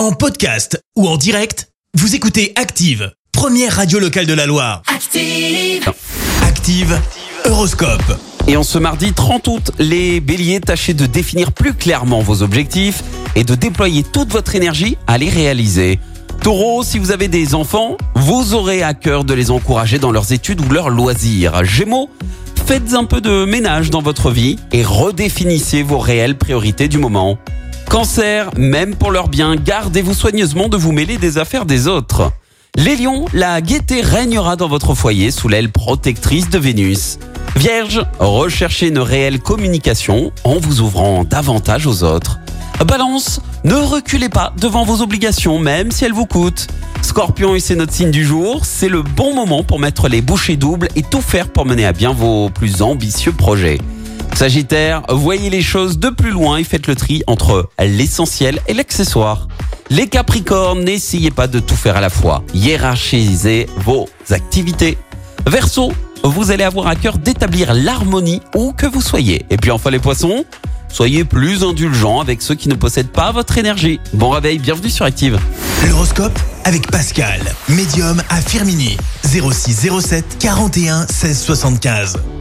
En podcast ou en direct, vous écoutez Active, première radio locale de la Loire. Active. Active, Horoscope. Et en ce mardi 30 août, les béliers, tâchez de définir plus clairement vos objectifs et de déployer toute votre énergie à les réaliser. Taureau, si vous avez des enfants, vous aurez à cœur de les encourager dans leurs études ou leurs loisirs. Gémeaux, faites un peu de ménage dans votre vie et redéfinissez vos réelles priorités du moment. Cancer, même pour leur bien, gardez-vous soigneusement de vous mêler des affaires des autres. Les lions, la gaieté régnera dans votre foyer sous l'aile protectrice de Vénus. Vierge, recherchez une réelle communication en vous ouvrant davantage aux autres. Balance, ne reculez pas devant vos obligations même si elles vous coûtent. Scorpion et c'est notre signe du jour, c'est le bon moment pour mettre les bouchées doubles et tout faire pour mener à bien vos plus ambitieux projets. Sagittaire, voyez les choses de plus loin et faites le tri entre l'essentiel et l'accessoire. Les Capricornes, n'essayez pas de tout faire à la fois. Hiérarchisez vos activités. Verseau, vous allez avoir à cœur d'établir l'harmonie où que vous soyez. Et puis enfin les poissons, soyez plus indulgents avec ceux qui ne possèdent pas votre énergie. Bon réveil, bienvenue sur Active. L'horoscope avec Pascal, médium à Firmini. 06 07 41 16 75.